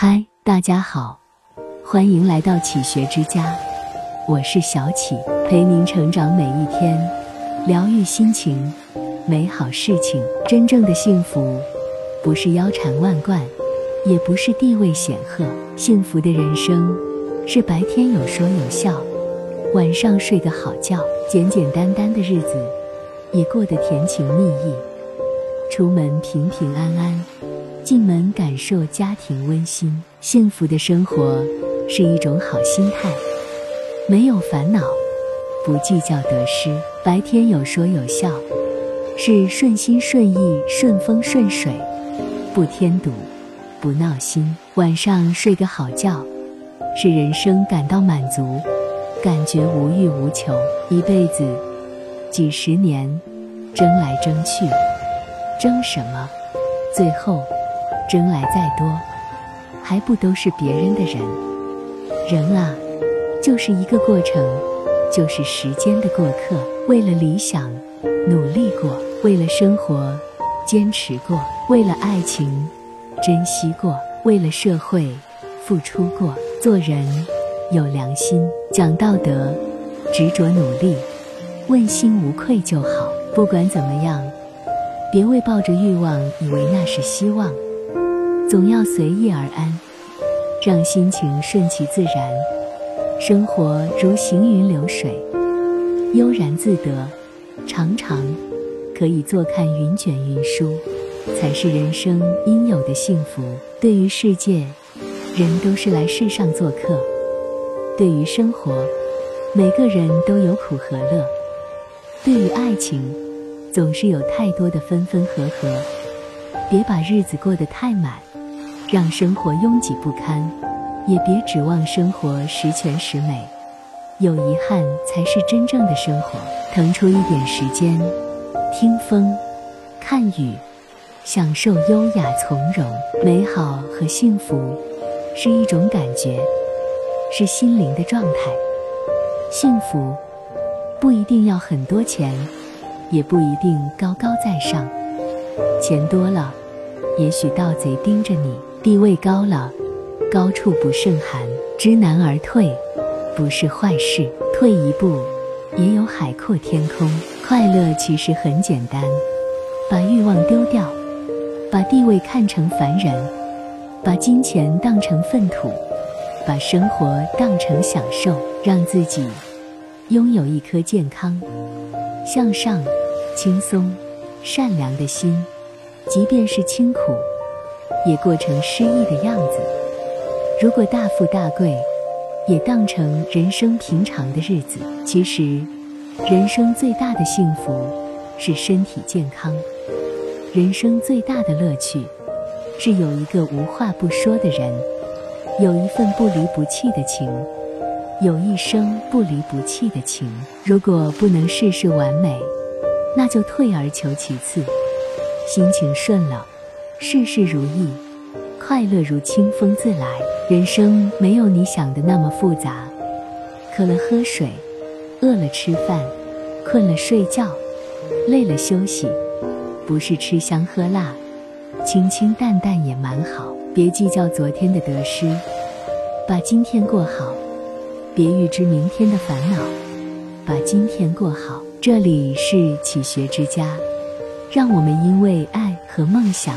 嗨，大家好，欢迎来到启学之家，我是小启，陪您成长每一天，疗愈心情，美好事情。真正的幸福，不是腰缠万贯，也不是地位显赫。幸福的人生，是白天有说有笑，晚上睡个好觉，简简单单的日子，也过得甜情蜜意。出门平平安安。进门感受家庭温馨，幸福的生活是一种好心态，没有烦恼，不计较得失，白天有说有笑，是顺心顺意、顺风顺水，不添堵，不闹心。晚上睡个好觉，是人生感到满足，感觉无欲无求。一辈子，几十年，争来争去，争什么？最后。争来再多，还不都是别人的人？人啊，就是一个过程，就是时间的过客。为了理想，努力过；为了生活，坚持过；为了爱情，珍惜过；为了社会，付出过。做人有良心，讲道德，执着努力，问心无愧就好。不管怎么样，别为抱着欲望，以为那是希望。总要随意而安，让心情顺其自然。生活如行云流水，悠然自得，常常可以坐看云卷云舒，才是人生应有的幸福。对于世界，人都是来世上做客；对于生活，每个人都有苦和乐；对于爱情，总是有太多的分分合合。别把日子过得太满。让生活拥挤不堪，也别指望生活十全十美。有遗憾才是真正的生活。腾出一点时间，听风，看雨，享受优雅从容。美好和幸福是一种感觉，是心灵的状态。幸福不一定要很多钱，也不一定高高在上。钱多了，也许盗贼盯着你。地位高了，高处不胜寒。知难而退，不是坏事。退一步，也有海阔天空。快乐其实很简单，把欲望丢掉，把地位看成凡人，把金钱当成粪土，把生活当成享受，让自己拥有一颗健康、向上、轻松、善良的心，即便是清苦。也过成诗意的样子。如果大富大贵，也当成人生平常的日子。其实，人生最大的幸福是身体健康。人生最大的乐趣是有一个无话不说的人，有一份不离不弃的情，有一生不离不弃的情。如果不能事事完美，那就退而求其次。心情顺了。事事如意，快乐如清风自来。人生没有你想的那么复杂。渴了喝水，饿了吃饭，困了睡觉，累了休息。不是吃香喝辣，清清淡淡也蛮好。别计较昨天的得失，把今天过好。别预知明天的烦恼，把今天过好。这里是启学之家，让我们因为爱和梦想。